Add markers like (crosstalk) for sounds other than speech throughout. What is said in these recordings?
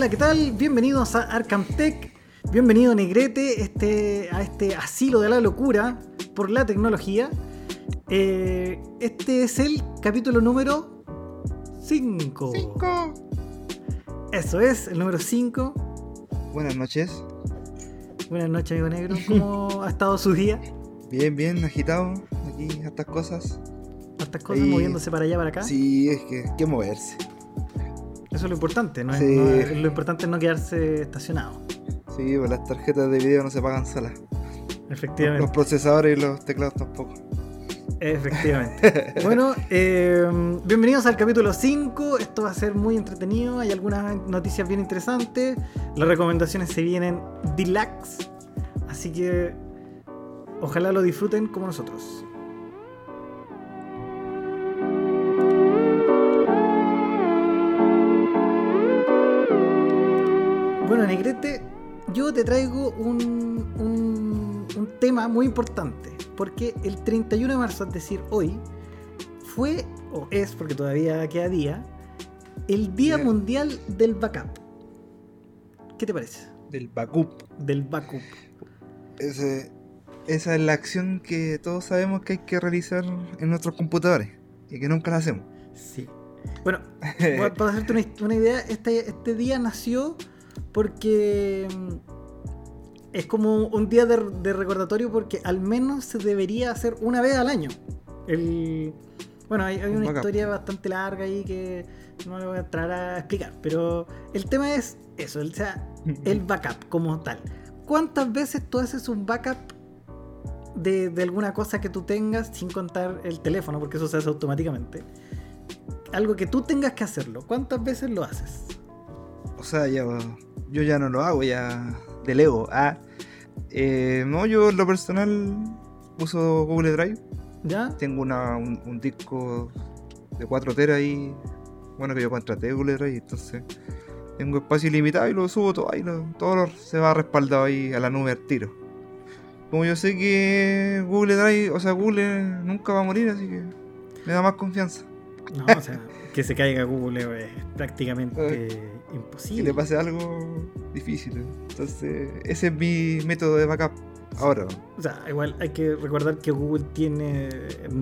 Hola, ¿qué tal? Bienvenidos a Arkham Tech. Bienvenido Negrete este, a este asilo de la locura por la tecnología. Eh, este es el capítulo número 5. 5. Eso es, el número 5. Buenas noches. Buenas noches, amigo negro. ¿Cómo (laughs) ha estado su día? Bien, bien, agitado. Aquí, estas cosas. Estas cosas Ahí- moviéndose para allá, para acá. Sí, es que hay que moverse. Eso es lo importante, ¿no? es- Sí. no es- lo importante es no quedarse estacionado. Sí, pues las tarjetas de video no se pagan solas. Efectivamente. Los procesadores y los teclados tampoco. Efectivamente. (laughs) bueno, eh, bienvenidos al capítulo 5. Esto va a ser muy entretenido. Hay algunas noticias bien interesantes. Las recomendaciones se vienen deluxe. Así que ojalá lo disfruten como nosotros. Negrete, yo te traigo un, un- un tema muy importante. Porque el 31 de marzo, es decir, hoy, fue, o es, porque todavía queda día, el Día Bien. Mundial del Backup. ¿Qué te parece? Del backup. Del backup. Ese- esa es la acción que todos sabemos que hay que realizar en nuestros computadores. Y que nunca la hacemos. Sí. Bueno, pa- para hacerte una, una idea, este, este día nació porque mm, es como un día de, de recordatorio porque al menos se debería hacer una vez al año. El, bueno, hay, hay Un una historia bastante larga ahí que no me voy a entrar a explicar, pero el tema es eso, o sea, el (laughs) backup como tal. ¿Cuántas veces tú haces un backup de, de alguna cosa que tú tengas sin contar el teléfono, porque eso se hace automáticamente? Algo que tú tengas que hacerlo. ¿Cuántas veces lo haces? O sea, ya, yo ya no lo hago, ya delego. Ah, eh, no, yo en lo personal uso Google Drive. ¿Ya? Tengo una, un, un disco de 4 teras ahí. Bueno, que yo contraté Google Drive, entonces tengo espacio ilimitado y lo subo todo ahí. lo- todo lo- se va respaldado ahí a la nube al tiro. Como yo sé que Google Drive, o sea, Google nunca va a morir, así que me da más confianza. No, o sea, que se caiga Google es prácticamente (laughs) Si imposible. le pase algo difícil. Entonces, ese es mi método de backup. Ahora, O sea, igual hay que recordar que Google tiene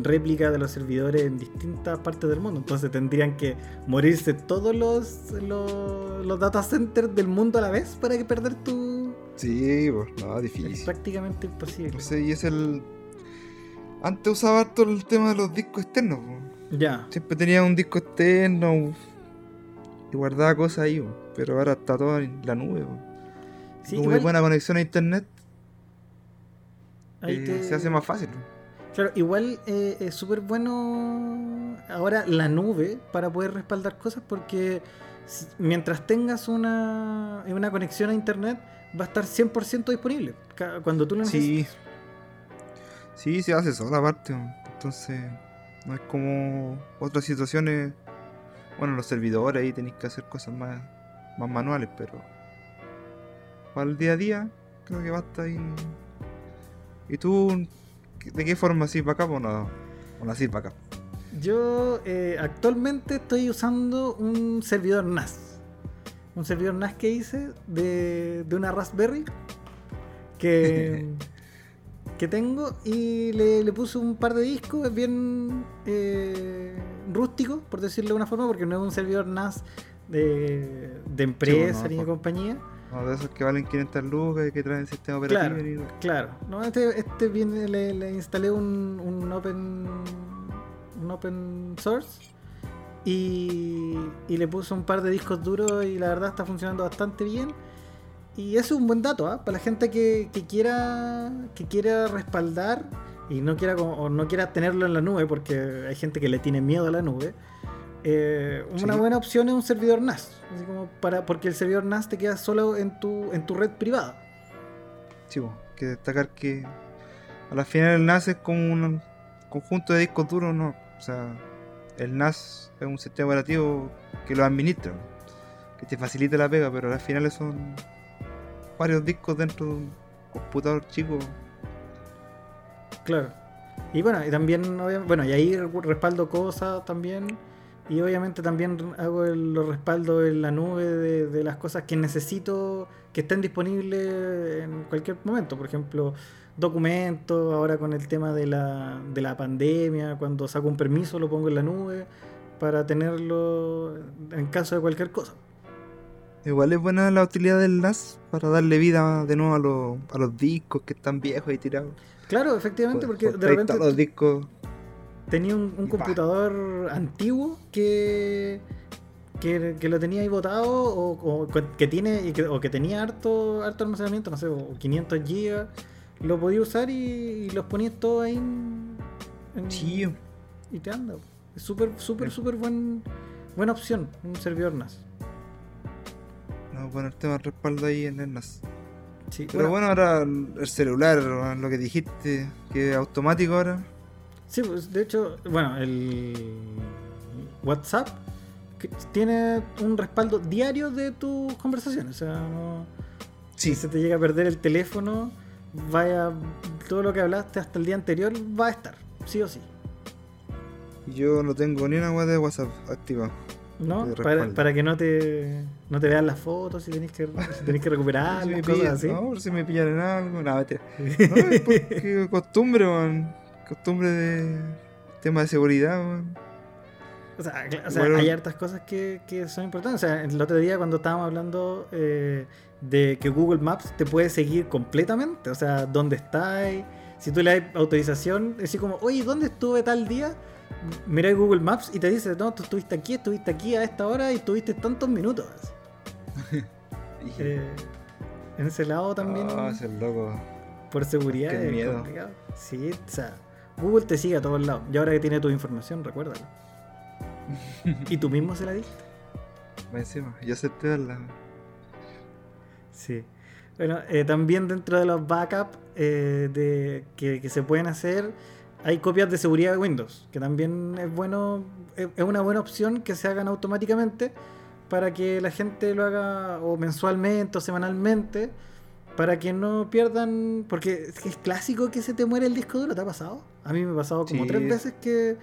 réplica de los servidores en distintas partes del mundo. Entonces tendrían que morirse todos los, los, los data centers del mundo a la vez para que perder tu. sí, pues, no, Es difícil. prácticamente imposible. No sé, y es el. Antes usaba harto el tema de los discos externos. po. Ya. Siempre tenía un disco externo y guardaba cosas ahí, pero ahora está todo en la nube. po. Sí, Como igual buena conexión a internet, eh, te- se hace más fácil. Claro, igual eh, es súper bueno ahora la nube para poder respaldar cosas porque mientras tengas una, una conexión a internet va a estar 100% disponible cuando tú lo Sí, necesites. sí, se hace sola aparte. Entonces, no es como otras situaciones. Bueno, los servidores ahí tenéis que hacer cosas más, más manuales, pero para el día a día, creo que basta ahí. ¿Y tú, de qué forma así para acá o no? O no para acá. Yo eh, actualmente estoy usando un servidor NAS. Un servidor NAS que hice de, de una Raspberry que, (laughs) que tengo y le, le puse un par de discos. Es bien eh, rústico, por decirlo de una forma, porque no es un servidor NAS de, de empresa no, ni de por- compañía. No, de esos que valen 500 lucas y que traen sistema operativo. Claro, y- claro. No, este, este viene, le, le instalé un, un open un open source y, y le puse un par de discos duros y la verdad está funcionando bastante bien. Y eso es un buen dato, ¿ah? Para la gente que, que quiera que quiera respaldar y no quiera o no quiera tenerlo en la nube, porque hay gente que le tiene miedo a la nube. eh, una Sí. buena opción es un servidor NAS, así como para, porque el servidor NAS te queda solo en tu, en tu red privada. Sí, po, que destacar que a la final el NAS es como un conjunto de discos duros, ¿no? O sea, el NAS es un sistema operativo que lo administra, que te facilita la pega, pero al final son varios discos dentro de un computador chico. Claro. Y bueno, y también, bueno, y ahí re- respaldo cosas también. Y obviamente también hago el, los respaldos en la nube de, de las cosas que necesito que estén disponibles en cualquier momento. Por ejemplo, documentos, ahora con el tema de la, de la pandemia, cuando saco un permiso lo pongo en la nube para tenerlo en caso de cualquier cosa. Igual es buena la utilidad del NAS para darle vida de nuevo a, los- a los discos que están viejos y tirados. Claro, efectivamente, porque de repente los discos. tenía un, un computador antiguo que, que, que lo tenía ahí botado o, o que tiene que, o que tenía harto, harto almacenamiento, no sé, o 500 GB, lo podía usar y, y los ponías todos ahí en, en- Chío. y te anda. Es súper, súper, Sí. súper buen, buena opción, un servidor NAS. No, el tema del respaldo ahí en el NAS. Sí, Pero bueno, ahora el celular, lo que dijiste, que es automático ahora. Sí, pues de hecho, bueno, el WhatsApp que tiene un respaldo diario de tus conversaciones. O sea, no, si se te llega a perder el teléfono, vaya, todo lo que hablaste hasta el día anterior va a estar, sí o sí. Yo no tengo ni una web de WhatsApp activa. ¿No? Para, para que no te, no te vean las fotos si tenés que, si tenés que recuperar (laughs) si cosas pillan, así. no, por si me pillan en algo, nada. (laughs) No, es porque costumbre, man. Costumbre de tema de seguridad, man. O sea, o sea, Bueno. hay hartas cosas que, que son importantes. O sea, el otro día cuando estábamos hablando eh, de que Google Maps te puede seguir completamente. O sea, dónde estás. Si tú le das autorización, es así como, oye, ¿dónde estuve tal día? Mira Google Maps y te dice, no, tú estuviste aquí, estuviste aquí a esta hora y estuviste tantos minutos. (laughs) Eh, en ese lado también, Ah, ese loco. por seguridad, qué es miedo. complicado. Sí, o sea, Google te sigue a todos lados. Y ahora que tiene tu información, recuérdalo. (laughs) y tú mismo se la diste. Encima, yo acepté darla. Sí. Bueno, eh, también dentro de los backups eh, de, que, que se pueden hacer, hay copias de seguridad de Windows, que también es bueno, es, una buena opción que se hagan automáticamente para que la gente lo haga o mensualmente o semanalmente, para que no pierdan, porque es, clásico que se te muere el disco duro, ¿te ha pasado? A mí me ha pasado como Sí. tres veces que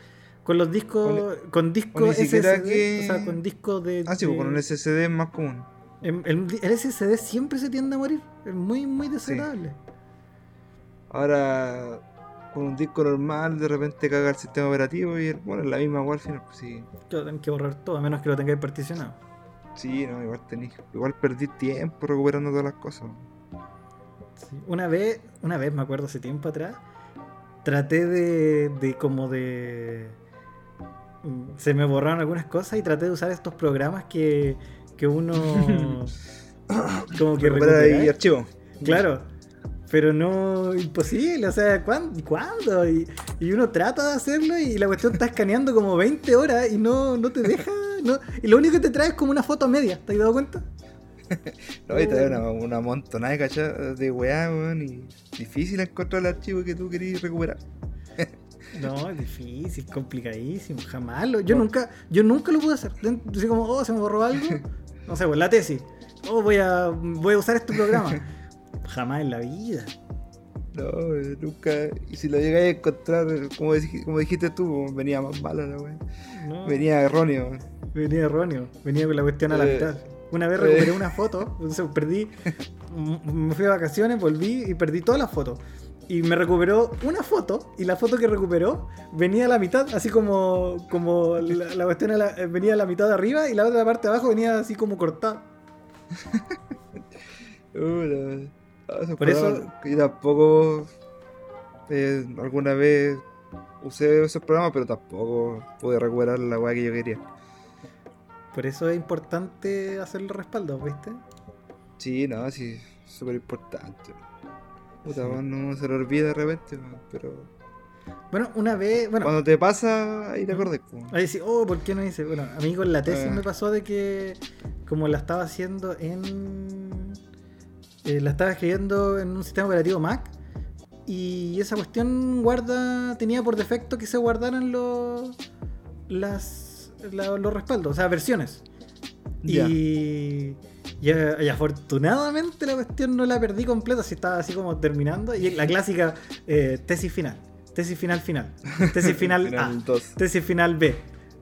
con los discos, con discos ni siquiera SSD, que- o sea, con discos de... Ah, sí, pues de- con un SSD es más común. el, el- el SSD siempre se tiende a morir. Es muy, muy desagradable. Ahora, con un disco normal, de repente caga el sistema operativo y bueno, es la misma igual al final. Pues sí, lo tengan que borrar todo, a menos que lo tengáis particionado. sí, no, igual tení. Igual perdí tiempo recuperando todas las cosas. Sí. Una vez, una vez me acuerdo hace tiempo atrás, traté de, de como de... mm, Se me borraron algunas cosas y traté de usar estos programas que, que uno... (laughs) como que Recuperar ahí recupera. archivo. Claro. Pero no, imposible, o sea, ¿cuándo? ¿cuándo? Y, y uno trata de hacerlo y la cuestión está escaneando como 20 horas y no, no te deja. No, y lo único que te trae es como una foto media, ¿te has dado cuenta? (laughs) No, y trae una, una montonada de cachas de weá, weón, y difícil encontrar el archivo que tú querías recuperar. (laughs) No, es difícil, complicadísimo, jamás lo. Yo nunca, yo nunca lo pude hacer. Así como, oh, se me borró algo. (laughs) No sé, pues la tesis. Oh, voy a, voy a usar este programa. Jamás en la vida. No, eh, nunca. Y si lo llegáis a encontrar, eh, como, dij- como dijiste tú, venía más malo la. No, Venía erróneo. Venía erróneo, venía con la cuestión a la Eh, mitad. Una vez recuperé eh. una foto, (laughs) entonces perdí, me fui de vacaciones, volví y perdí todas las fotos. Y me recuperó una foto, y la foto que recuperó venía a la mitad, así como, como la, la cuestión a la- venía a la mitad de arriba y la otra parte de abajo venía así como cortada. (laughs) Uh, ah, Por eso- Yo tampoco. eh, alguna vez usé esos programas, pero tampoco pude recuperar la weá que yo quería. Por eso es importante hacer los respaldos, ¿viste? Sí, no, sí, súper importante. Puta, Sí. no se lo olvida de repente, pero. Bueno, una vez, bueno, Cuando te pasa, ahí te weón. Ahí sí, oh, ¿por qué no hice? Bueno, a mí con la tesis Eh. me pasó de que, como la estaba haciendo en. Eh, la estaba escribiendo en un sistema operativo Mac. Y esa cuestión guarda. tenía por defecto que se guardaran los. las. la- los respaldos, o sea, versiones. Y, y, eh, y afortunadamente la cuestión no la perdí completa, si estaba así como terminando. Y la clásica eh, tesis final. Tesis final final. Tesis final, (laughs) A. Final 2. Tesis final B.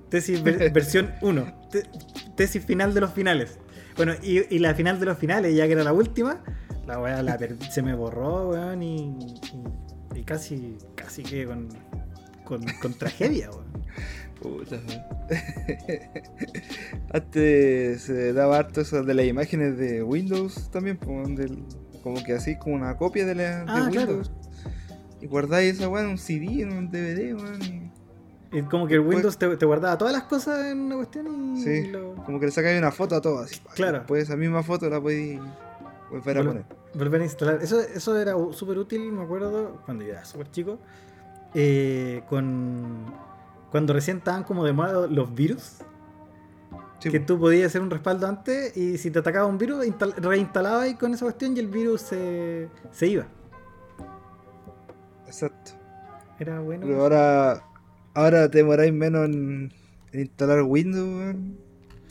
Tesis ver- (laughs) versión 1. Te- tesis final de los finales. Bueno, y, y la final de los finales, ya que era la última, la weá la se me borró, weón, y, y- y casi, casi que con, con, con tragedia, weón. Puta. (laughs) Antes se daba harto eso de las imágenes de Windows también, del- como que así como una copia de, la, de Ah, claro. Windows. Y guardáis esa weá en un CD, en un DVD, weón. Y Y como que el Windows te, te guardaba todas las cosas en una cuestión y Sí. lo- Como que le sacáis una foto a todo así. Claro. Después esa misma foto la podéis volver a Vol- poner. volver a instalar. Eso, eso era súper útil, me acuerdo, cuando yo era súper chico. eh, con cuando recién estaban como de moda los virus. Sí, que tú podías hacer un respaldo antes y si te atacaba un virus, instal- reinstalabas ahí con esa cuestión y el virus se, se iba. Exacto. Era bueno. Pero ahora, ahora te demoráis menos en, en instalar Windows,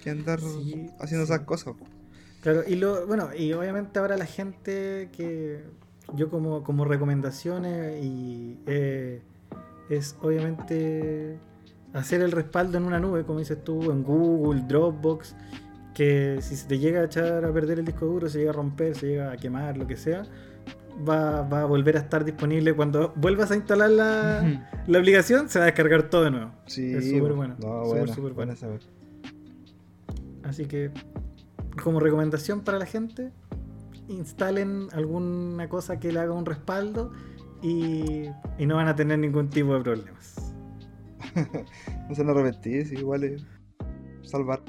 que andar Sí, haciendo sí. esas cosas. Claro, y lo, bueno, y obviamente ahora la gente que yo como, como recomendaciones y eh, es obviamente hacer el respaldo en una nube, como dices tú, en Google, Dropbox, que si se te llega a echar a perder el disco duro, se llega a romper, se llega a quemar, lo que sea, va, va a volver a estar disponible cuando vuelvas a instalar la, la aplicación, se va a descargar todo de nuevo. Sí, Es súper po. bueno, No, súper, buena, súper buena bueno. esa weá. Así que, como recomendación para la gente, instalen alguna cosa que le haga un respaldo y, y no van a tener ningún tipo de problemas. (laughs) No se van a arrepentir, sí, igual es salvar.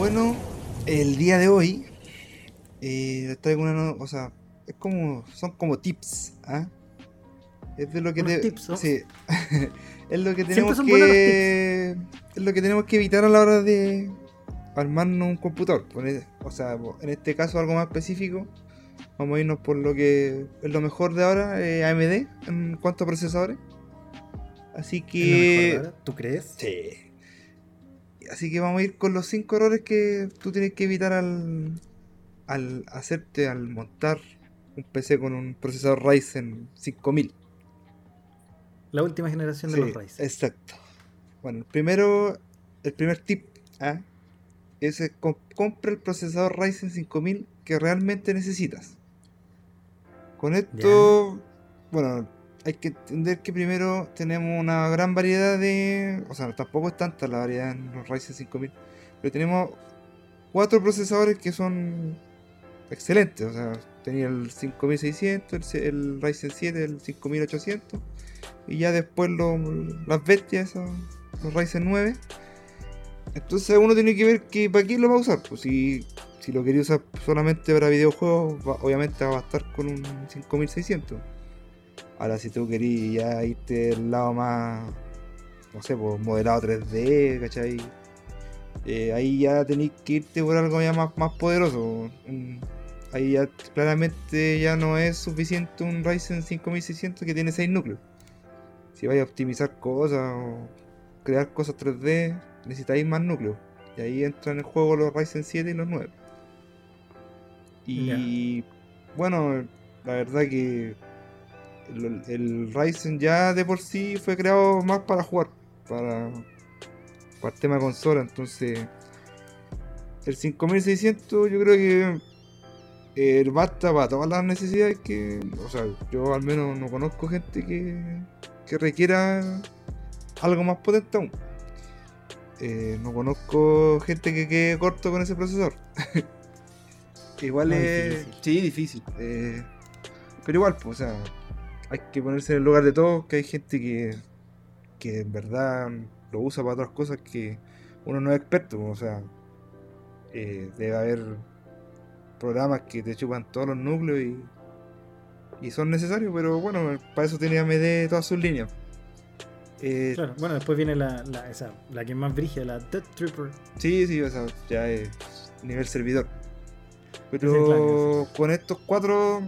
Bueno, el día de hoy eh, traigo una no- o sea, es como, son como tips, ¿ah? Es de lo que te- tips, ¿no? sí, (laughs) es lo que tenemos que, es lo que tenemos que evitar a la hora de armarnos un computador. Poner- o sea, en este caso algo más específico, vamos a irnos por lo que es lo mejor de ahora, eh, AMD en cuanto a procesadores. Así ¿Es lo que mejor ahora? ¿Tú crees? Sí. Así que vamos a ir con los 5 errores que tú tienes que evitar al, al hacerte, al montar un PC con un procesador Ryzen 5000. La última generación de Sí, los Ryzen. Exacto. Bueno, el primero, el primer tip es eh, com- compra el procesador Ryzen 5000 que realmente necesitas. Con esto, bueno, hay que entender que primero tenemos una gran variedad de, o sea, tampoco es tanta la variedad en los Ryzen 5000, pero tenemos cuatro procesadores que son excelentes, o sea, tenía el 5600, el, el Ryzen 7, el 5800 y ya después lo- las bestias, los Ryzen 9. Entonces uno tiene que ver que para qué lo va a usar. Pues si, si lo quería usar solamente para videojuegos, obviamente va a estar con un 5600. Ahora si tú querías ya irte al lado más, no sé, pues modelado 3D, ¿cachai? Eh, ahí ya tenéis que irte por algo ya más, más poderoso. Un- ahí ya claramente ya no es suficiente un Ryzen 5600 que tiene 6 núcleos. Si vais a optimizar cosas o crear cosas 3D, necesitáis más núcleos. Y ahí entran en juego los Ryzen 7 y los 9. Y bueno, la verdad que el, el Ryzen ya de por sí fue creado más para jugar, para, para el tema de consola. Entonces, el 5600 yo creo que eh, basta para todas las necesidades que. O sea, yo al menos no conozco gente que, que requiera algo más potente aún. Eh, no conozco gente que quede corto con ese procesador. (laughs) igual es. difícil. Sí, difícil. eh, pero igual, pues, o sea, hay que ponerse en el lugar de todos, que hay gente que, que en verdad lo usa para otras cosas que uno no es experto, o sea, eh, debe haber programas que te chupan todos los núcleos y, y son necesarios, pero bueno, para eso tiene AMD todas sus líneas. Eh, Claro, bueno, después viene la, la, esa, la que más brigia, la Death Trooper. Sí, sí, o sea, ya es nivel servidor. Es Pero con estos cuatro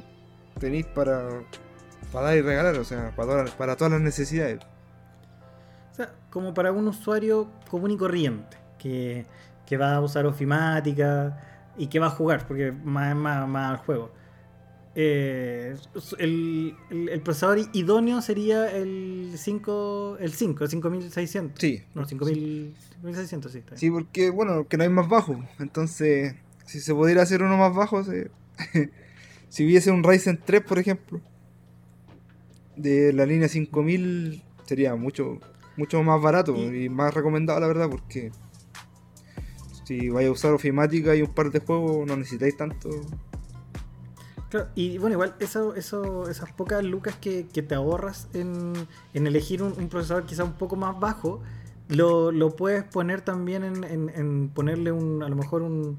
tenéis para, para dar y regalar, o sea, para, todas- para todas las necesidades. O sea, como para un usuario común y corriente, que, que va a usar ofimática, y que va a jugar, porque más más, más al juego. Eh, el, el, el, procesador idóneo sería el 5, el 5, el 5600. Sí. No, 5000, 5600, sí. Sí, porque, bueno, que no hay más bajo. Entonces, si se pudiera hacer uno más bajo, se... (laughs) si hubiese un Ryzen 3, por ejemplo, de la línea 5000, sería mucho, mucho más barato y, y más recomendado, la verdad, porque si vais a usar ofimática y un par de juegos, no necesitáis tanto. Claro, y bueno, igual eso, eso, esas pocas lucas que, que te ahorras en, en elegir un, un, procesador quizá un poco más bajo, lo, lo puedes poner también en, en, en, ponerle un, a lo mejor un,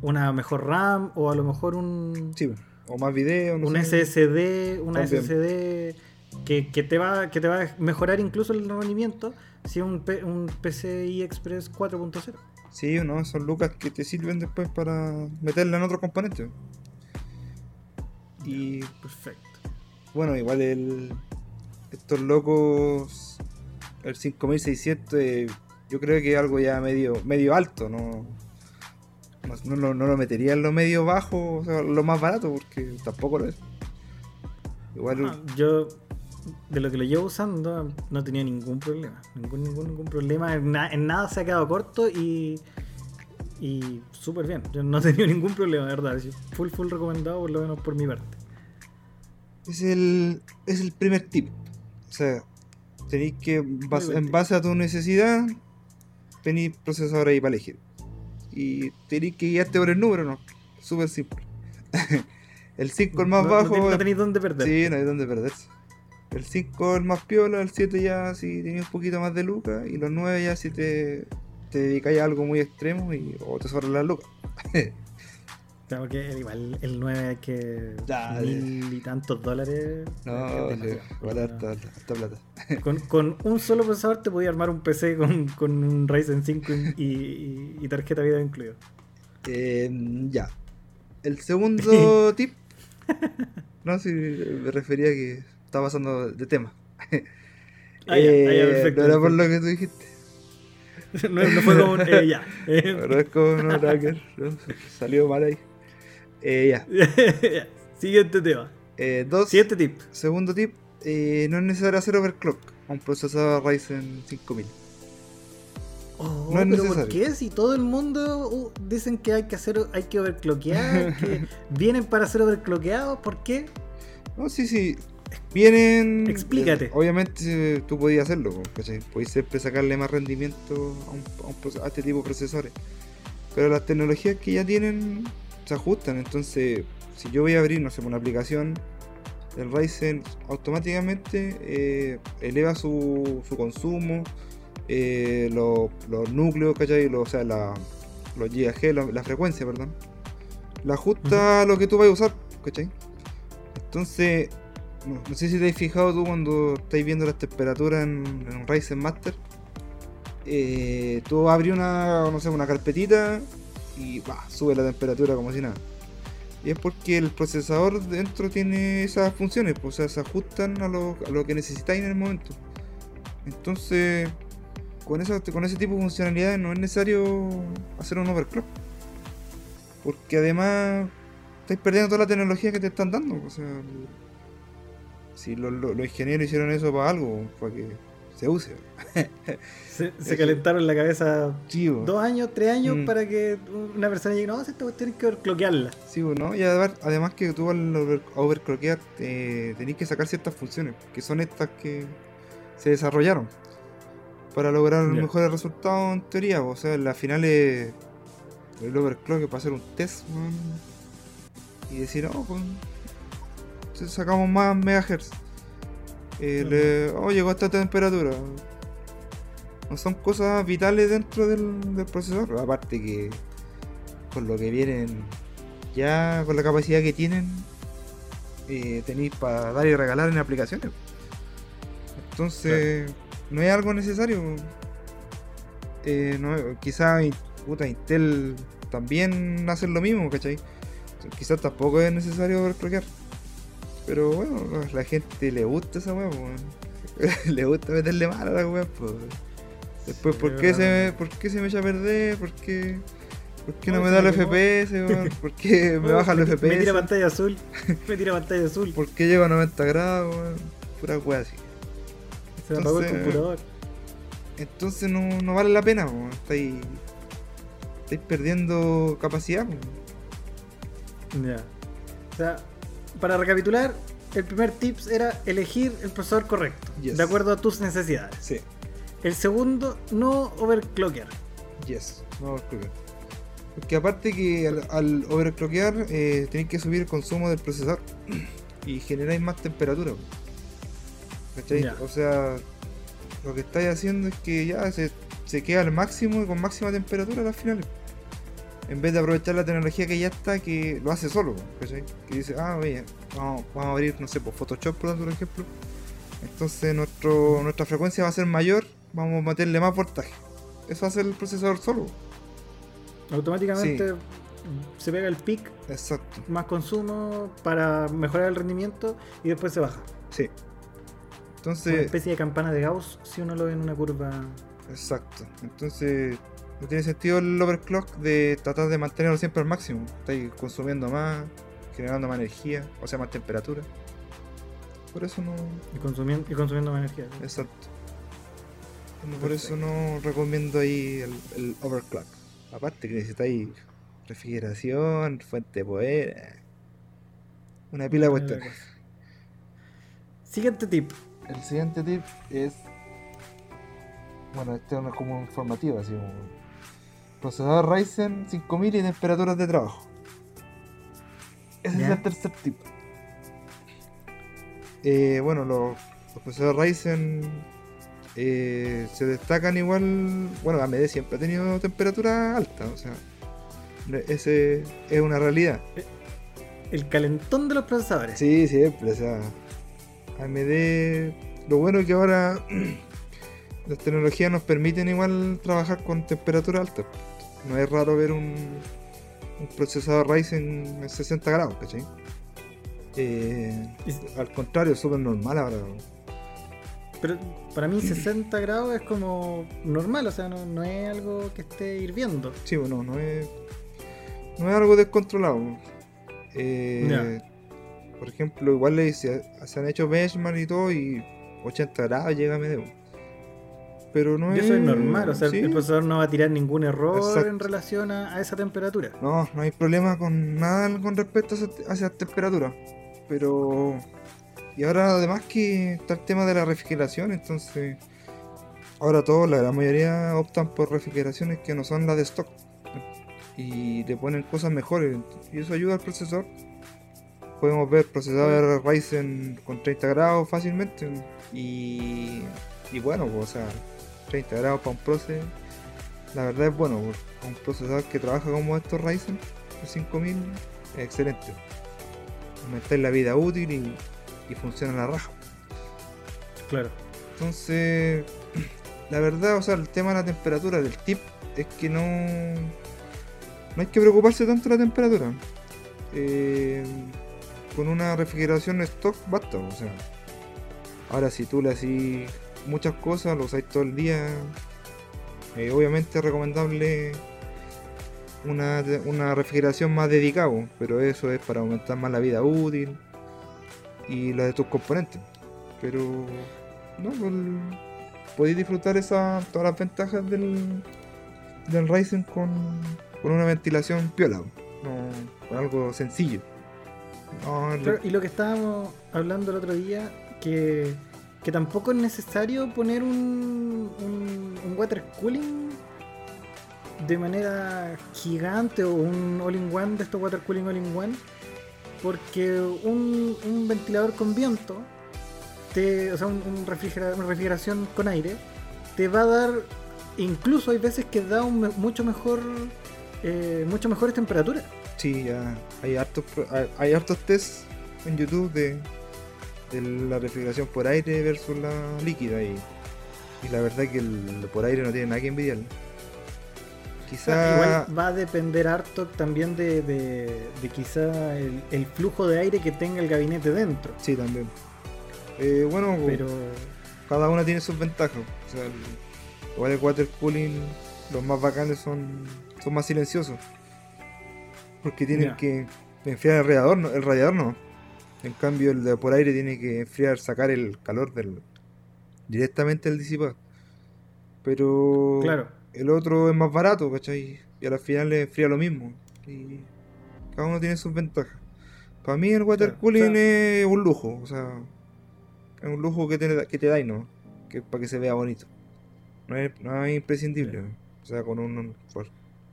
una mejor RAM o a lo mejor un... Sí, o más video. No un sé. SSD, una también. SSD que, que, te va, que te va a mejorar incluso el rendimiento si es un, un PCI Express 4.0. Sí, no, son lucas que te sirven después para meterle en otro componente. Y. Perfecto. Bueno, igual el. Estos locos. El 5600, eh, yo creo que es algo ya medio, medio alto, ¿no? No, no, no, lo metería en lo medio bajo, o sea, lo más barato, porque tampoco lo es. Igual. Ah, yo, de lo que lo llevo usando, no tenía ningún problema. Ningún, ningún, ningún problema. En, na, en nada se ha quedado corto y y súper bien. Yo no (laughs) he tenido ningún problema, de verdad. Full, full recomendado, por lo menos por mi parte. Es el, es el primer tip. O sea, tenéis que, en base a tu necesidad, tenéis procesador ahí para elegir. Y tenéis que guiarte por el número, ¿no? Súper simple. (laughs) el 5 el más no, bajo. No, tenéis dónde perder. Sí, no hay dónde perderse. El 5 el más piola, el 7 ya si tenéis un poquito más de lucas, y los 9 ya si te te dedicáis a algo muy extremo y, o te sobran las lucas. (laughs) Claro que igual el 9 hay que. Ya, mil y tantos dólares. No, vale harta, harta plata. (laughs) Con, con, un solo procesador te podía armar un PC con, con un Ryzen 5 y, y, y tarjeta video incluido. Eh, ya. El segundo (laughs) tip. No, si me refería a que estaba pasando de tema. (laughs) Ah, eh, ya, ah, ya, perfecto, no era por lo que tú dijiste. no, no, fue como un eh, ya. no es como un hacker. ¿no? Salió mal ahí. Eh, ya. (laughs) Siguiente tema. Eh, dos, Siguiente tip. Segundo tip. Eh, no es necesario hacer overclock a un procesador Ryzen 5000. Oh, no es pero necesario. ¿por qué? Si todo el mundo uh, dicen que hay que hacer, hay que overclockear, (laughs) que vienen para ser overclockeados, ¿por qué? No, sí, sí. Vienen. Explícate. Eh, obviamente tú podías hacerlo, ¿cachai? Podías siempre sacarle más rendimiento a, un, a, un, a, este tipo de procesores. Pero las tecnologías que ya tienen se ajustan. Entonces, si yo voy a abrir, no sé, una aplicación del Ryzen, automáticamente eh, eleva su, su consumo, eh, los, los núcleos, ¿cachai? Los, o sea, la, los GHz, la, la, frecuencia, perdón. La ajusta uh -huh. a lo que tú vayas a usar, ¿cachai? Entonces, no, no, sé si te has fijado tú cuando estáis viendo las temperaturas en, en Ryzen Master. Eh, tú abres una, no sé, una carpetita y sube la temperatura como si nada. Y es porque el procesador dentro tiene esas funciones, pues, o sea, se ajustan a lo, a lo que necesitáis en el momento. Entonces, con, eso, con ese tipo de funcionalidades no es necesario hacer un overclock. Porque además estáis perdiendo toda la tecnología que te están dando. O sea, si los ingenieros hicieron eso para algo, para que se use. se, (laughs) se calentaron la cabeza Chivo. dos años, tres años mm. para que una persona llegue, no, esto tienes que overclockearla. Sí, ¿no? Y además, además que tú al over, overclockear eh, tenés que sacar ciertas funciones, que son estas que se desarrollaron para lograr yeah. mejores resultados en teoría. O sea, en las finales el overclock para hacer un test man, y decir, oh, pues sacamos más megahertz. Eh, le, oh, llegó a esta temperatura. No son cosas vitales dentro del, del, procesador. Aparte que con lo que vienen, ya con la capacidad que tienen, eh, tenéis para dar y regalar en aplicaciones. Entonces, claro. no es algo necesario. Eh, no, quizá puta, Intel también hace lo mismo, ¿cachai? Quizás tampoco es necesario overclockear. Pero bueno, a la gente le gusta esa weá, (laughs) le gusta meterle mal a la weá, pues. Después, sí, ¿por, qué se, ¿por qué se me echa a perder? ¿Por qué ¿Por qué no No, me da el me. FPS? ¿Por qué me baja el Me tira FPS? pantalla azul. Me tira pantalla azul. (laughs) ¿Por qué llego a 90 grados, weón? Pura wea así. Se me apagó el computador. Entonces no, no vale la pena, weón. Estáis, estáis perdiendo capacidad, weón. Ya. O sea, para recapitular, el primer tips era elegir el procesador correcto, Yes. de acuerdo a tus necesidades. Sí. El segundo, no overclockear. Yes, no overclockear. Porque aparte que al, al overclockear eh, tenéis que subir el consumo del procesador (clears throat) y generáis más temperatura. ¿Cachai? O sea, lo que estáis haciendo es que ya se, se queda al máximo y con máxima temperatura al final. En vez de aprovechar la tecnología que ya está, que lo hace solo. ¿cachai? Que dice, ah, oye, vamos, vamos a abrir, no sé, por Photoshop, por ejemplo. Entonces nuestro, nuestra frecuencia va a ser mayor, vamos a meterle más voltaje. Eso hace el procesador solo. Automáticamente se pega el pic, Exacto. más consumo para mejorar el rendimiento y después se baja. Sí. Una Entonces, especie de campana de Gauss si uno lo ve en una curva. exacto. Entonces, no tiene sentido el overclock de tratar de mantenerlo siempre al máximo. Estáis consumiendo más, generando más energía, o sea, más temperatura. Por eso no. Y consumiendo, y consumiendo más energía. Exacto. Por eso no recomiendo ahí el, el overclock. Aparte que necesitáis refrigeración, fuente de poder. eh, Una pila de cuestiones. Siguiente tip. El siguiente tip es. Bueno, este es como informativo, así como. Procesador Ryzen 5000 y temperaturas de trabajo. Ese Ya. es el tercer tip. Eh, bueno, los, los procesadores Ryzen eh, se destacan igual. Bueno, AMD siempre ha tenido temperatura alta, o sea. Ese es una realidad. El calentón de los procesadores. Sí, siempre, o sea, AMD, lo bueno es que ahora (clears throat) las tecnologías nos permiten igual trabajar con temperatura alta. No es raro ver un, un procesador Ryzen en 60 grados, ¿cachai? Eh, al contrario, es súper normal ahora. Pero para mí 60 grados es como normal, o sea, no, no es algo que esté hirviendo. Sí, bueno, no es, no es algo descontrolado. Eh. Por ejemplo, igual le- se, se han hecho benchmark y todo y 80 grados llega a medio. Pero no Y es. eso es normal, o sea, sí. el procesador no va a tirar ningún error Exacto. en relación a, a esa temperatura. No, no hay problema con nada con respecto a esa, a esa temperatura. Pero. Y ahora además que está el tema de la refrigeración, entonces. Ahora todos, la gran mayoría optan por refrigeraciones que no son las de stock. Y le ponen cosas mejores. Y eso ayuda al procesador. Podemos ver procesadores Ryzen con 30 grados fácilmente. Y. Y bueno, pues, o sea, 30 grados para un proce. La verdad es bueno, un procesador que trabaja como estos Ryzen de 5000 es excelente. Aumentáis la vida útil y, y funciona la raja. Claro. Entonces, (clears throat) la verdad, o sea, el tema de la temperatura del tip es que no, no hay que preocuparse tanto de la temperatura. Eh, con una refrigeración stock basta, o sea. Ahora si tú le haces muchas cosas, lo usáis todo el día, eh, obviamente es recomendable una, una refrigeración más dedicada, pero eso es para aumentar más la vida útil y la de tus componentes. Pero no, pues, podéis disfrutar esa, todas las ventajas del, del Ryzen con, con una ventilación piola, no, con algo sencillo. No, y lo que estábamos hablando el otro día, que, que tampoco es necesario poner un, un, water cooling de manera gigante o un all-in-one de estos water cooling all-in-one, porque un, un ventilador con viento, te, o sea, un, un refrigera- una refrigeración con aire, te va a dar, incluso hay veces que da un mucho mejor, eh, mucho mejores temperaturas. Sí, ya hay hartos, hay hartos tests en YouTube de, de la refrigeración por aire versus la líquida y, y la verdad que el por aire no tiene nada que envidiarle. Quizá Igual va a depender harto también de, de- de quizá el, el flujo de aire que tenga el gabinete dentro. sí también. Eh, bueno, Pero cada una tiene sus ventajas. O sea, el, igual el water cooling los más bacanes son, son más silenciosos. Porque tienen que enfriar el radiador, no, el radiador no. En cambio el de por aire tiene que enfriar, sacar el calor del directamente del disipador. Pero Claro. el otro es más barato, ¿cachai? Y al final le enfría lo mismo. Y cada uno tiene sus ventajas. Para mí el water Claro, cooling o sea- es un lujo, o sea, es un lujo que te, que te da y no, que para que se vea bonito. No es, no es imprescindible. O sea, con un cual-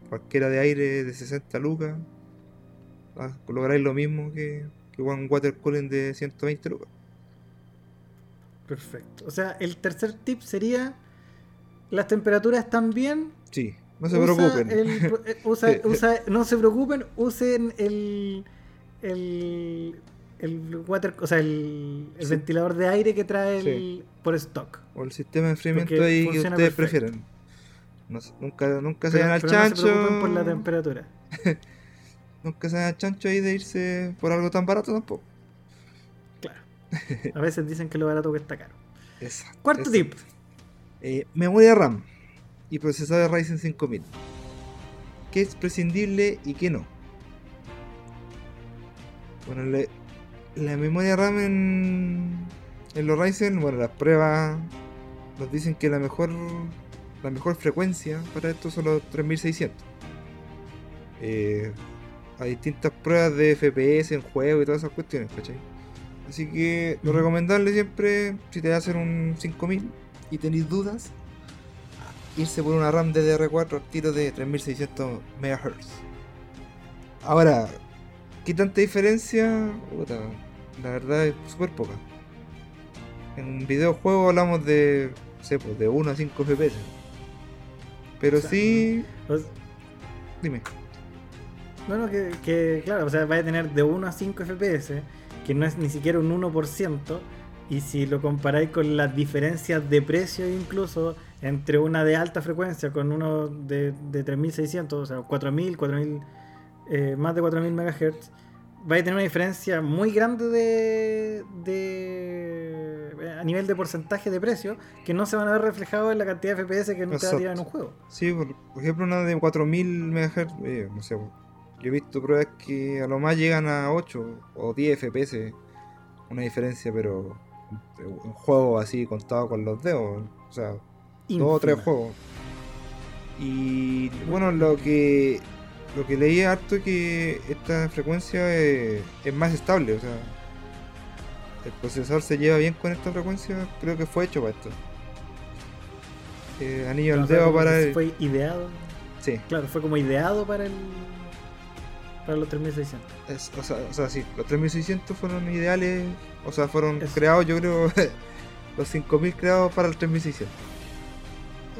cualquiera de aire de 60 lucas, ah, lográis lo mismo que, que un water cooling de 120 lucas. Perfecto. O sea, el tercer tip sería: las temperaturas están bien. Sí, no se usa preocupen. el eh, usa- (laughs) usa- no se preocupen, usen el. el. el water, o sea, el, el Sí. ventilador de aire que trae el, Sí. por stock. O el sistema de enfriamiento Porque ahí que ustedes perfecto. No se- nunca, nunca se vayan al pero no se chancho. preocupen por la temperatura. (laughs) nunca se chancho ahí de irse por algo tan barato tampoco. Claro. A veces dicen que lo barato que está caro. Exacto. Cuarto exacto. tip. Eh, memoria RAM y procesador Ryzen 5000. ¿Qué es prescindible y qué no? Bueno, le- la memoria RAM en, en los Ryzen, bueno, las pruebas nos dicen que la mejor la mejor frecuencia para esto son los 3600. Eh, hay distintas pruebas de FPS en juego y todas esas cuestiones, ¿cachai? Así que lo recomendable siempre, si te hacen un 5000 y tenéis dudas, irse por una RAM DDR4 al tiro de 3600 MHz. Ahora, ¿qué tanta diferencia? Puta, la verdad es súper poca. En un videojuego hablamos de, no sé, pues, de 1 a 5 FPS. Pero O sea, sí, O s- Bueno, que, que, claro, o sea, va a tener de 1 a 5 FPS, que no es ni siquiera un 1%, y si lo comparáis con las diferencias de precio incluso entre una de alta frecuencia con uno de, de 3600, o sea, 4000, 4000, eh, más de 4000 MHz, va a tener una diferencia muy grande de, de a nivel de porcentaje de precio que no se van a ver reflejados en la cantidad de FPS que no te va a tirar en un juego. Sí, por, por ejemplo, una de 4000 MHz, eh, no sé, yo he visto pruebas que a lo más llegan a 8 o 10 FPS, una diferencia, pero un juego así contado con los dedos, o sea, dos o tres juegos. Y bueno, lo que lo que leí harto es que esta frecuencia es, es más estable, o sea, el procesador se lleva bien con esta frecuencia, creo que fue hecho para esto. Eh, anillo al dedo para el... Fue ideado. Sí, Claro, fue como ideado para el. Para los 3600. es- o, sea, o sea, sí, los 3600 fueron ideales, o sea, fueron Eso. creados, yo creo, (laughs) los 5000 creados para el 3600.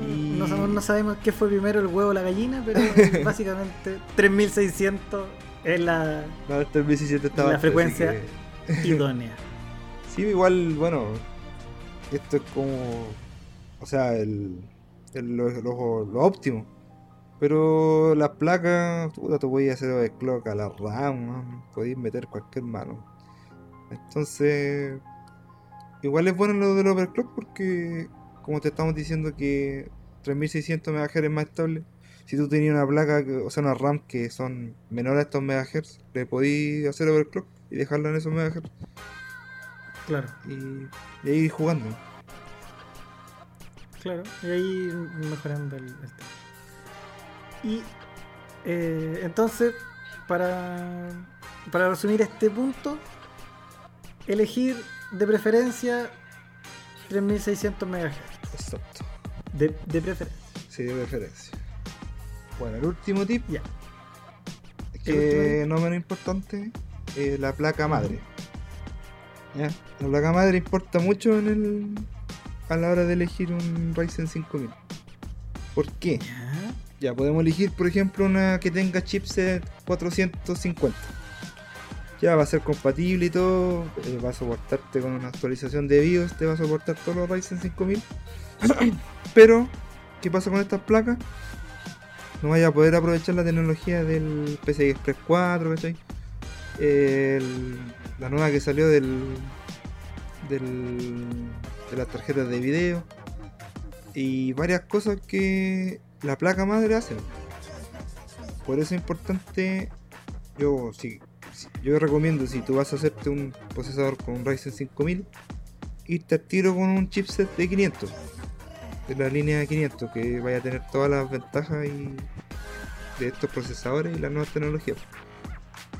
Y- No, sabemos, no sabemos qué fue primero el huevo o la gallina, pero (laughs) básicamente 3600 es la No, el 3600 estaba La antes, frecuencia. que- idónea. (laughs) Sí, igual, bueno, esto es como, o sea, el, el- lo, lo- lo óptimo. Pero las placas, puta, tú podías hacer overclock a la RAM, podías meter cualquier mano. Entonces, igual es bueno lo del overclock porque, como te estamos diciendo que 3600 MHz es más estable, si tú tenías una placa, que- o sea, una RAM que son menores a estos MHz, le podías hacer overclock y dejarla en esos MHz Claro, y, y ahí jugando. claro. Y ahí mejorando el. este. Y eh, entonces, para, para resumir este punto, elegir de preferencia 3600 MHz. Exacto. De, de preferencia. Sí, de preferencia. Bueno, el último tip, Ya. que no menos importante, es la placa madre. ¿Ya? La placa madre importa mucho en el a la hora de elegir un Ryzen 5000. ¿Por qué? Ya. Podemos elegir, por ejemplo, una que tenga chipset 450. Ya va a ser compatible y todo, eh, va a soportarte con una actualización de BIOS, te va a soportar todos los Ryzen 5000. (clears throat) Pero, ¿qué pasa con estas placas? No vaya a poder aprovechar la tecnología del PCI Express 4, ¿cachai? El- la nueva que salió del, del de las tarjetas de video y varias cosas que la placa madre hace. Por eso es importante, yo sí, yo recomiendo si tú vas a hacerte un procesador con un Ryzen 5000, irte al tiro con un chipset de 500, de la línea de 500, que vaya a tener todas las ventajas y de estos procesadores y las nuevas tecnologías.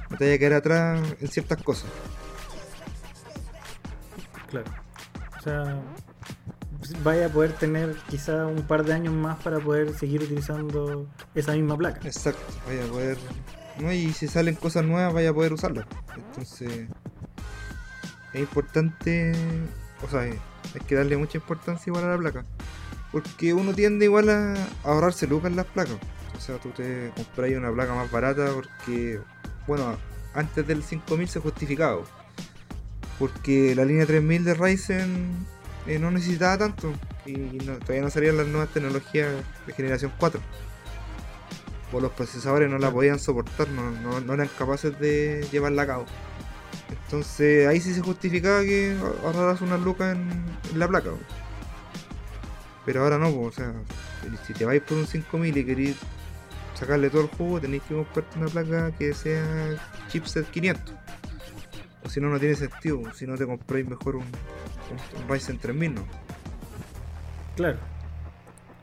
No te vaya a quedar atrás en ciertas cosas. Claro. O sea, vaya a poder tener quizá un par de años más para poder seguir utilizando esa misma placa. Exacto, vaya a poder. ¿no? Y si salen cosas nuevas, vaya a poder usarlas. Entonces, es importante. O sea, hay que darle mucha importancia igual a la placa. Porque uno tiende igual a ahorrarse lucas en las placas. O sea, tú te compras una placa más barata porque, bueno, antes del 5000 se justificaba. Porque la línea 3000 de Ryzen eh, no necesitaba tanto y no- todavía no salían las nuevas tecnologías de generación 4. O los procesadores no la podían soportar, no, no- no eran capaces de llevarla a cabo. Entonces ahí sí se justificaba que ahorraras unas lucas en, en la placa. Pero ahora no, o sea, si te vais por un 5000 y queréis sacarle todo el jugo, tenéis que comprarte una placa que sea chipset 500. O si no, no tiene sentido. Si no, te compráis mejor un, un, un Ryzen 3000, ¿no? Claro.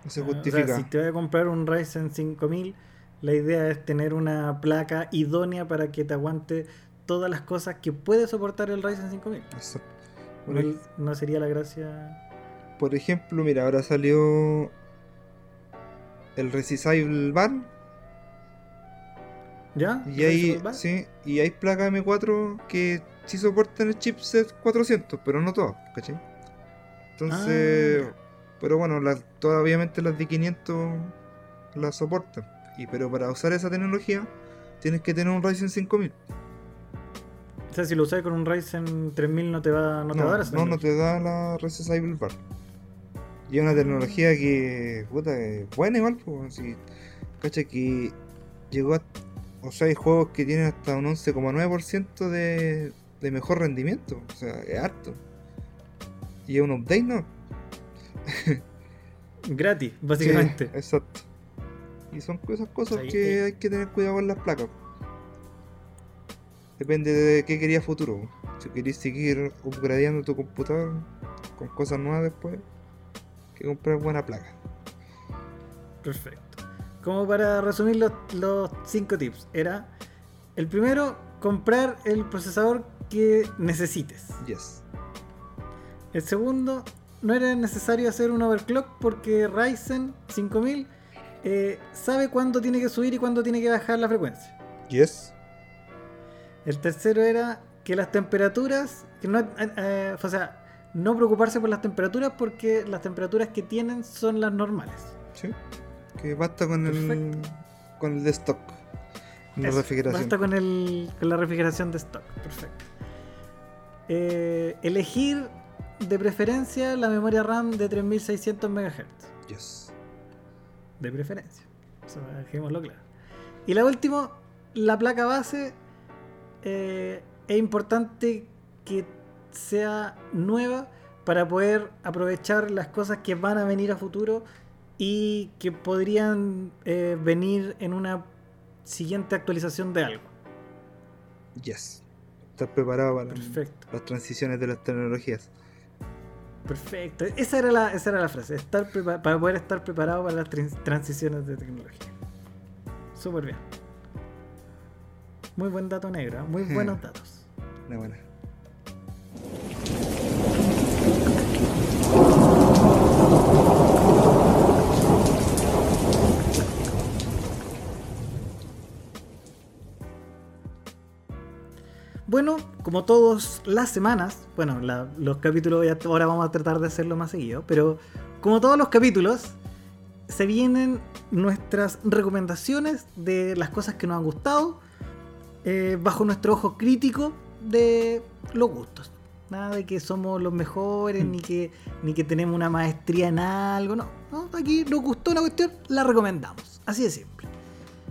No se Ah, o sea, justifica. si te voy a comprar un Ryzen 5000, la idea es tener una placa idónea para que te aguante todas las cosas que puede soportar el Ryzen 5000. Exacto. No, sería la gracia. por ejemplo, mira, ahora salió el Resizable Bar ¿Ya? y hay, sí, y hay placas M4 que sí soportan el chipset 400, pero no todas, ¿cachai? Entonces, Ah. pero bueno, las, todas, obviamente las de 500 las soportan. Y, pero para usar esa tecnología tienes que tener un Ryzen 5000. O sea, si lo usas con un Ryzen 3000 no te va, no te va a dar esa no, no te da la Resizable Bar. Y es una tecnología que, puta, es buena igual, pues, así, cacha que llegó a, o sea, hay juegos que tienen hasta un 11,9% de, de mejor rendimiento, o sea, es harto. Y es un update, ¿no? (laughs) Gratis, básicamente. Sí, exacto. Y son esas cosas Ahí, que eh. hay que tener cuidado con las placas. Depende de qué querías futuro. Si querías seguir upgradeando tu computador con cosas nuevas después, que comprar buena placa. Perfecto. Como para resumir los, los cinco tips, era el primero, comprar el procesador que necesites. Yes. El segundo, no era necesario hacer un overclock porque Ryzen 5000 eh, sabe cuándo tiene que subir y cuándo tiene que bajar la frecuencia. Yes. El tercero era que las temperaturas, que no, eh, eh, o sea, no preocuparse por las temperaturas porque las temperaturas que tienen son las normales. Sí. Que basta con el con el de stock. La Eso, refrigeración. Basta con, el, con la refrigeración de stock. Perfecto. Eh, elegir de preferencia la memoria RAM de 3600 MHz. Yes. De preferencia. Eso dejémoslo claro. Y la última, la placa base. eh, es importante que sea nueva para poder aprovechar las cosas que van a venir a futuro y que podrían eh, venir en una siguiente actualización de algo. Yes. Estar preparado para Perfecto, las transiciones de las tecnologías. perfecto. Esa era la, esa era la frase, estar para poder estar preparado para las tran- transiciones de tecnología. Súper bien. Muy buen dato negro, ¿eh? muy (laughs) buenos datos. Una buena. Bueno, como todas las semanas, bueno, la- los capítulos ya ahora vamos a tratar de hacerlo más seguido, pero como todos los capítulos, se vienen nuestras recomendaciones de las cosas que nos han gustado, eh, bajo nuestro ojo crítico de los gustos. Nada de que somos los mejores, ni que, ni que tenemos una maestría en algo, no. no. Aquí nos gustó una cuestión, la recomendamos. Así de simple.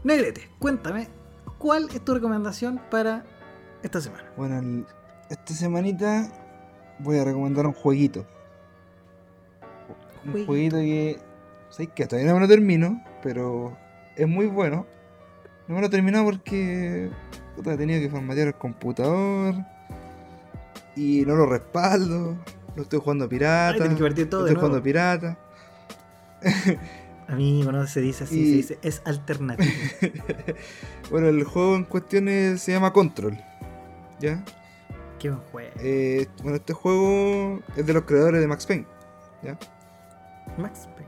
Negrete, cuéntame, ¿cuál es tu recomendación para esta semana? Bueno, el- esta semanita voy a recomendar un jueguito. Un Jueguito. jueguito que ¿Sabes qué? Todavía no me lo termino, pero es muy bueno. No me lo he terminado porque puta, he tenido que formatear el computador y no lo respaldo. Lo estoy jugando pirata. Ay, que todo lo estoy jugando pirata. Amigo, no se dice así, Y- se dice es alternativo. (laughs) bueno, el juego en cuestión es- se llama Control. ¿Ya? Qué buen juego. Eh, bueno, este juego es de los creadores de Max Payne. ¿Ya? Max Payne.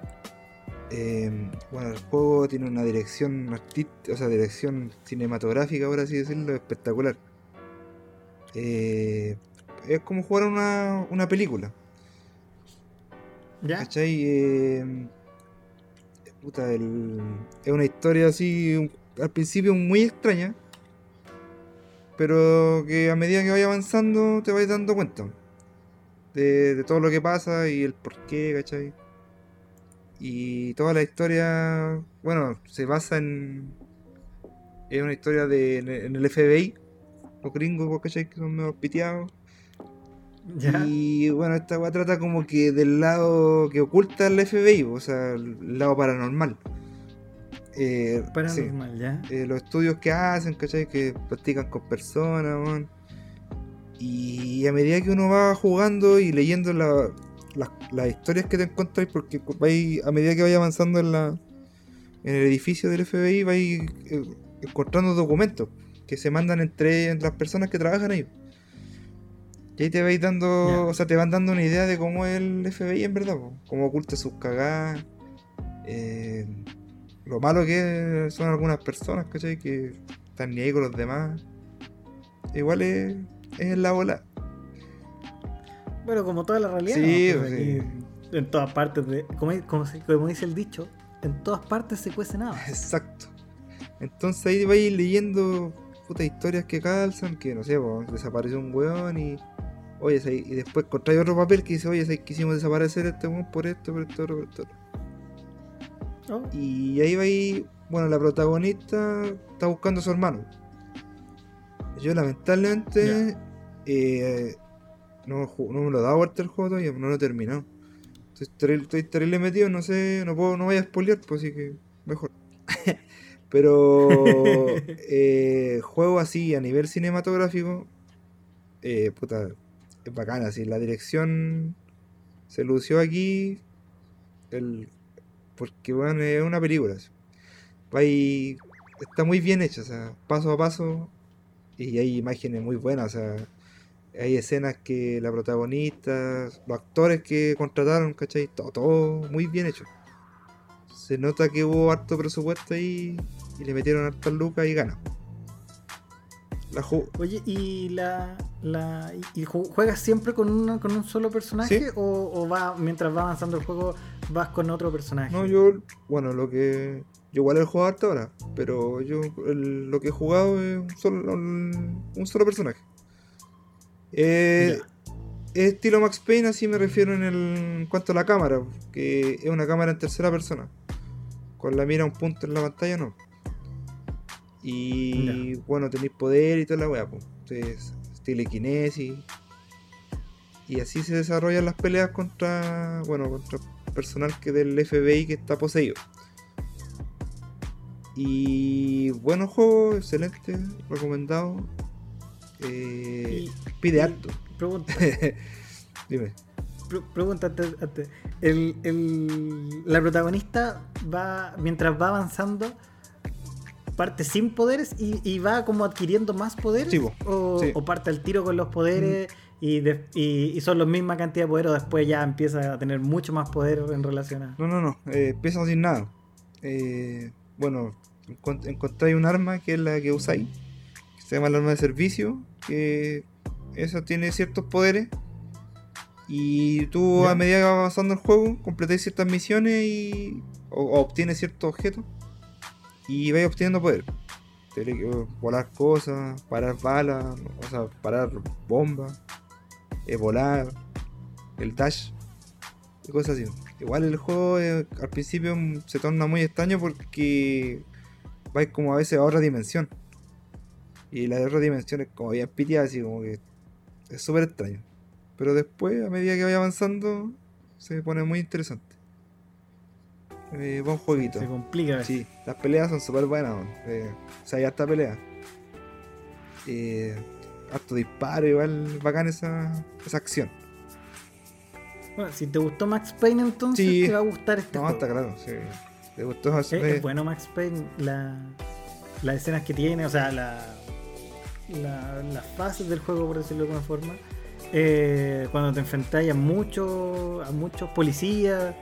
Eh, bueno, el juego tiene una dirección artística, o sea, dirección cinematográfica, por así decirlo, espectacular. Eh, es como jugar una, una película, ¿Ya? ¿cachai? Eh, puta, el- es una historia así, un- al principio muy extraña, pero que a medida que vaya avanzando te vais dando cuenta de, de todo lo que pasa y el porqué, ¿cachai? Y toda la historia, bueno, se basa en. Es una historia de, en, en el FBI, los gringos, ¿cachai? Que son medio piteados. ¿Ya? Y bueno, esta weá trata como que del lado que oculta el FBI, o sea, el lado paranormal. Eh, sí, Paranormal, ¿ya? eh, los estudios que hacen, ¿cachai? Que practican con personas, weón. Y a medida que uno va jugando y leyendo la- las- las historias que te encontráis, porque vais, a medida que vais avanzando en la en el edificio del FBI, vais eh, encontrando documentos que se mandan entre las personas que trabajan ahí. Y ahí te vais dando, o sea, te van dando una idea de cómo es el FBI en verdad, po. cómo oculta sus cagadas, eh, lo malo que son algunas personas, ¿cachai? Que están ni ahí con los demás. Igual es, es la bola. Bueno, como toda la realidad. Sí, ¿no? Pues sí. aquí, En todas partes, de, como, como dice el dicho, en todas partes se cuece nada. Exacto. Entonces ahí vais leyendo putas historias que calzan, que no sé, po, desapareció un weón y. Oye, y después contrae otro papel que dice, oye, ¿sabes? quisimos desaparecer a este weón por esto, por esto, por esto. Oh, Y ahí va ahí, bueno, la protagonista está buscando a su hermano. Yo lamentablemente eh, no, no me lo da vuelta el juego todavía, no lo he terminado. Estoy, terrible, estoy terrible metido, no sé, no puedo, no voy a spoilear, pues así que mejor. (laughs) Pero (laughs) eh, juego así a nivel cinematográfico, eh, puta, es bacana, así, la dirección se lució aquí, el, porque bueno, es una película. ahí- está muy bien hecha, o sea, paso a paso, y hay imágenes muy buenas, o sea, hay escenas que la protagonista, los actores que contrataron, ¿cachai? Todo, muy bien hecho. Se nota que hubo harto presupuesto ahí y le metieron hartas lucas y ganas. La Oye, ¿y la, la y ju- juegas siempre con, una, con un solo personaje Sí. o, o va mientras va avanzando el juego vas con otro personaje? No, yo, bueno, lo que. Yo igual he jugado harto ahora, pero yo el- lo que he jugado es un solo, un, un solo personaje. Eh, es estilo Max Payne, así me refiero en, el, en cuanto a la cámara, que es una cámara en tercera persona. Con la mira a un punto en la pantalla, no. Y bueno, tenéis poder y toda la weá, pues. Entonces, telequinesis. Y así se desarrollan las peleas contra. Bueno, contra personal que del FBI que está poseído. Y bueno juego, excelente, recomendado. Eh, Y- pide y- harto. Pregunta, (laughs) Dime. pre- pregunta antes- antes. El, el- la protagonista va, mientras va avanzando, parte sin poderes y, y va como adquiriendo más poderes. Sí, o, Sí. o parte al tiro con los poderes y, de- y, y son la misma cantidad de poder o después ya empieza a tener mucho más poder en relación a... No, no, no. Eh, empieza sin nada. Eh, bueno, encont- encontráis un arma que es la que usáis. Que se llama el arma de servicio. Que eso tiene ciertos poderes. Y tú a medida que va avanzando el juego, completáis ciertas misiones y. o, o obtienes ciertos objetos. Y vais obteniendo poder. Tele- volar cosas, parar balas, o sea, parar bombas, eh, volar, el dash y cosas así. Igual el juego eh, al principio se torna muy extraño porque vais como a veces a otra dimensión. Y la otra dimensión es como bien piteada, así como que es súper extraño. Pero después, a medida que vaya avanzando, se pone muy interesante. Eh, buen jueguito. Se complica. Sí, las peleas son súper buenas. Eh, o sea, ya está pelea. Eh, harto disparo, igual bacán esa, esa acción. Bueno, si te gustó Max Payne, entonces Sí. te va a gustar este No, juego. está claro, sí. ¿Te gustó Es, eh, es bueno Max Payne, la, las escenas que tiene, o sea, la, la- las fases del juego, por decirlo de alguna forma. Eh, cuando te enfrentáis a muchos a muchos policías,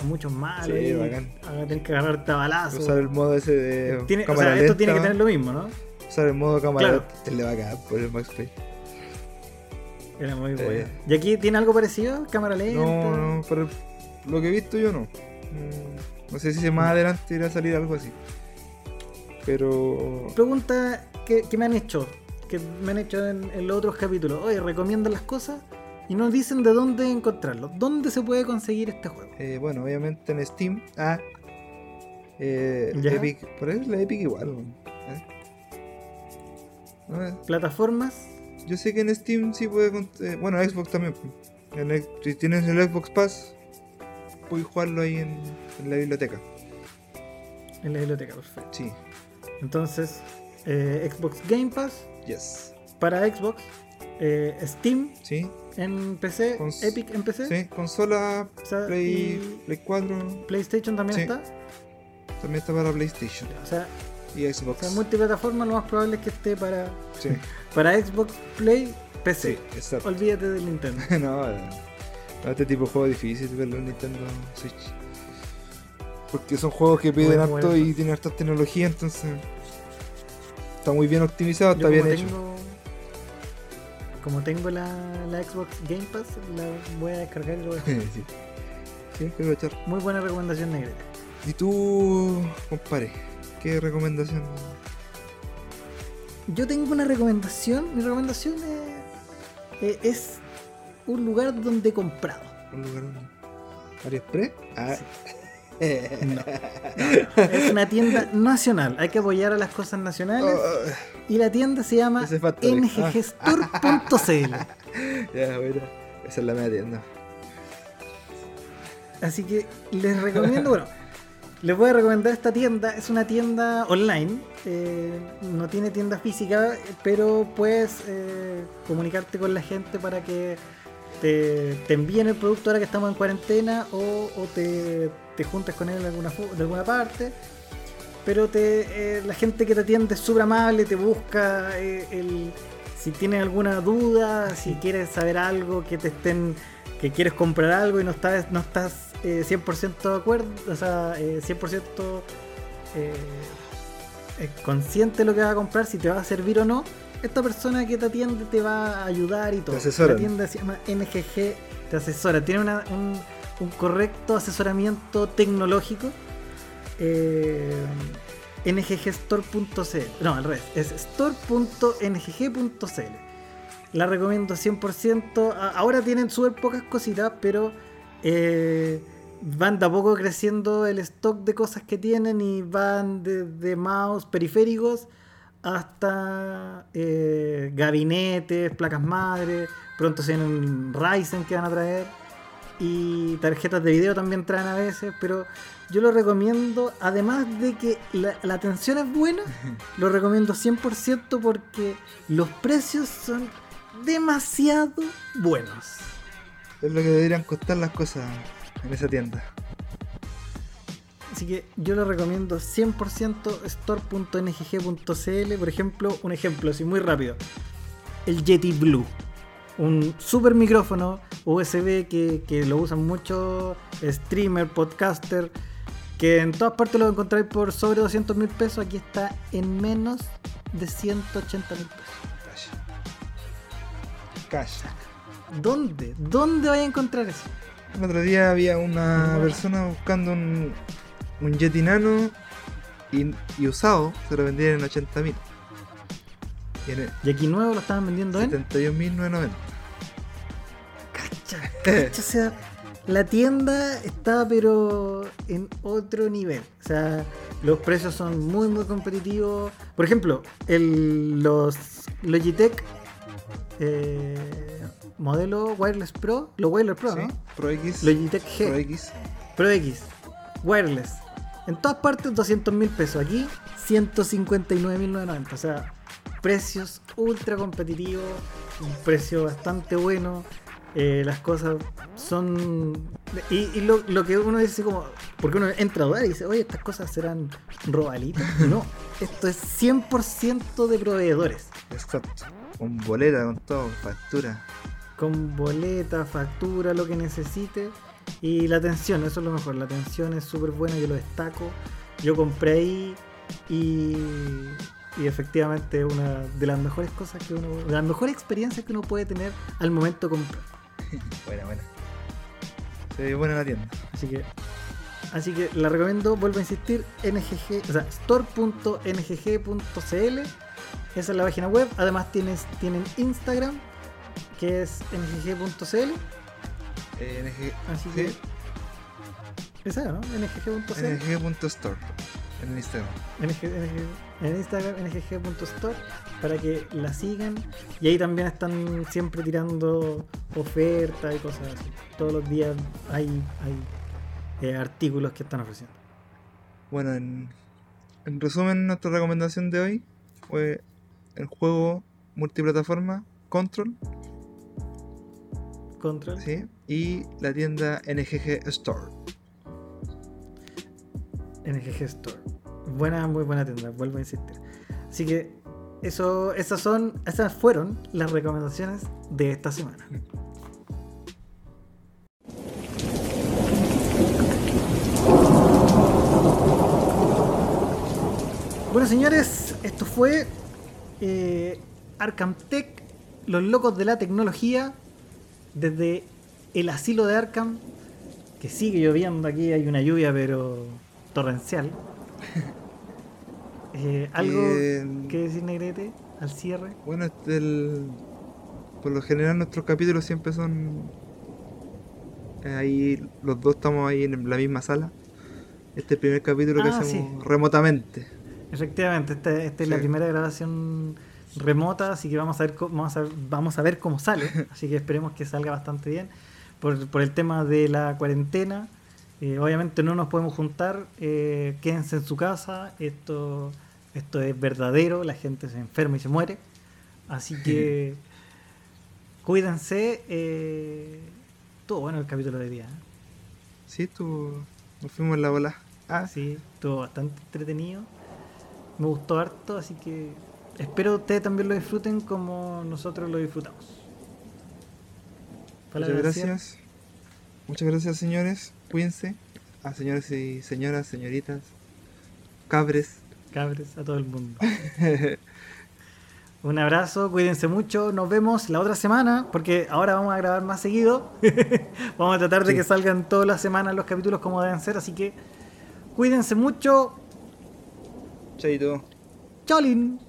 a muchos malos, Sí, y bacán. a tener que agarrarte a balazos. Usar el modo ese de Tiene, o sea, esto tiene que lenta, tener lo mismo, ¿no? Usar el modo cámara Claro. lenta. Este le va a cagar por el Max Payne. Era muy Eh. bueno. ¿Y aquí tiene algo parecido? ¿Cámara lenta? No, no, por lo que he visto yo no. Mm, No sé si más adelante irá a salir algo así. Pero. Pregunta que, que me han hecho, que me han hecho en, en los otros capítulos. Oye, recomiendan las cosas y nos dicen de dónde encontrarlo. ¿Dónde se puede conseguir este juego? eh, bueno, obviamente en Steam. Ah. Eh. Epic. Por ahí es la Epic igual. ¿Eh? Ah, ¿Plataformas? Yo sé que en Steam sí puede. eh, bueno, Xbox también. En si tienes el Xbox Pass, puedes jugarlo ahí en, en la biblioteca. En la biblioteca, perfecto. Sí, Entonces, eh, Xbox Game Pass yes. para Xbox, eh, Steam Sí, en PC, Cons- Epic en PC, sí. Consola, o sea, Play, Play 4. PlayStation también Sí. está. También está para PlayStation O sea, y o Xbox. sea, multiplataforma lo más probable es que esté para, Sí, (laughs) para Xbox, Play, PC. sí. Olvídate del Nintendo. (laughs) no, eh, no, este tipo de juego es difícil verlo en Nintendo Switch. Porque son juegos que piden Bueno, harto bueno. y tienen harta tecnología, entonces. Está muy bien optimizado, Yo está bien hecho. Como tengo la, la Xbox Game Pass, la voy a descargar y lo voy a (laughs) sí. Sí, que aprovechar. Muy buena recomendación negra. ¿Y tú, compadre? ¿Qué recomendación? Yo tengo una recomendación. Mi recomendación es, eh, es un lugar donde he comprado. ¿Un lugar donde? ¿AliExpress? Ah. (laughs) Es una tienda nacional. Hay que apoyar a las cosas nacionales. Oh, Y la tienda se llama nggestor.cl. (laughs) ya, bueno. Esa es la media tienda. Así que les recomiendo, bueno, les voy a recomendar esta tienda. Es una tienda online. eh, no tiene tienda física, pero puedes eh, comunicarte con la gente para que te, te envíen el producto ahora que estamos en cuarentena o, o te, te juntes con él en alguna, alguna parte. Pero te, eh, la gente que te atiende es súper amable, te busca eh, el, si tienes alguna duda, si quieres saber algo, que te estén que quieres comprar algo y no estás no estás eh, 100% de acuerdo, o sea, eh, 100% eh, eh, consciente de lo que vas a comprar, si te va a servir o no, esta persona que te atiende te va a ayudar y todo. asesoran. La tienda se llama NGG, te asesora, tiene una- un, un correcto asesoramiento tecnológico. Eh, nggstore.cl No, al revés, es store.ngg.cl La recomiendo 100%. A- Ahora tienen súper pocas cositas, pero eh, van de a poco creciendo el stock de cosas que tienen y van desde mouse periféricos hasta eh, gabinetes, placas madre. Pronto se vienen Ryzen que van a traer. Y tarjetas de video también traen a veces, pero yo lo recomiendo, además de que la, la atención es buena, (laughs) lo recomiendo 100% porque los precios son demasiado buenos. Es lo que deberían costar las cosas en esa tienda. Así que yo lo recomiendo 100% store.ngg.cl. Por ejemplo, un ejemplo así muy rápido. El Yeti Blue. Un super micrófono USB que, que lo usan muchos streamer, podcaster. Que en todas partes lo encontráis por sobre 200 mil pesos. Aquí está en menos de 180 mil pesos. Cash. Cash. ¿Dónde? ¿Dónde vais a encontrar eso? El otro día había una persona buscando un, un Yeti Nano y, y usado, se lo vendían en 80 mil. Y en Y aquí nuevo lo estaban vendiendo en. 71.990. Cacha, cacha, o sea, la tienda está pero en otro nivel. O sea, los precios son muy muy competitivos. Por ejemplo, el, los Logitech eh, modelo Wireless Pro, los Wireless Pro, Sí, ¿no? Pro X. Logitech G, Pro Pro, X. X. wireless. En todas partes 200 mil pesos. Aquí 159.990. O sea, precios ultra competitivos, un precio bastante bueno. Eh, las cosas son. Y, y lo, lo que uno dice, como. Porque uno entra a dudar y dice, oye, estas cosas serán robalitas. (laughs) No, esto es 100% de proveedores. Exacto. Con boleta, con todo, factura. Con boleta, factura, lo que necesite. Y la atención, eso es lo mejor. La atención es súper buena, yo lo destaco. Yo compré ahí y, y efectivamente es una de las mejores cosas que uno, de las mejores experiencias que uno puede tener al momento de comprar. (laughs) Buena, buena. Se ve buena la tienda. Así que, así que la recomiendo, vuelvo a insistir, ngg, o sea, store.ngg.cl. Esa es la página web. Además tienes, tienen Instagram, que es ngg.cl. Eh, NG, Así sí, que. Esa, ¿no? ngg.cl. NG.store en Instagram. NG, NG, en Instagram ngg.store para que la sigan y ahí también están siempre tirando ofertas y cosas así. Todos los días hay, hay eh, artículos que están ofreciendo. Bueno, en, en resumen, nuestra recomendación de hoy fue el juego multiplataforma Control Control. ¿sí? y la tienda NGG Store. NGG Store. Buena, muy buena tienda, vuelvo a insistir. Así que eso, esas son, esas fueron las recomendaciones de esta semana. Bueno señores, esto fue eh, Arkham Tech, los locos de la tecnología, desde el asilo de Arkham, que sigue lloviendo aquí, hay una lluvia pero torrencial. (laughs) Eh, ¿Algo Eh, que decir, Negrete, al cierre? Bueno, este el- por lo general nuestros capítulos siempre son eh, ahí, los dos estamos ahí en la misma sala. Este es el primer capítulo que Ah, hacemos remotamente. Efectivamente, esta, esta es la Sí. primera grabación remota, así que vamos a ver cómo, vamos a, vamos a ver cómo sale. (laughs) Así que esperemos que salga bastante bien. Por, por el tema de la cuarentena, eh, obviamente no nos podemos juntar. eh, quédense en su casa. Esto, esto es verdadero. La gente se enferma y se muere. Así que (laughs) cuídense. Eh, estuvo bueno el capítulo de día. ¿eh? Sí, tú, nos fuimos en la bola. Ah, Sí, estuvo bastante entretenido. Me gustó harto, así que espero ustedes también lo disfruten como nosotros lo disfrutamos. muchas gracias. Muchas gracias, señores. Cuídense. A señores y señoras, señoritas, cabres. Cabres a todo el mundo. (laughs) Un abrazo, cuídense mucho. Nos vemos la otra semana, porque ahora vamos a grabar más seguido. (laughs) vamos a tratar de Sí. que salgan todas las semanas los capítulos como deben ser, así que cuídense mucho. Chaito. Cholin.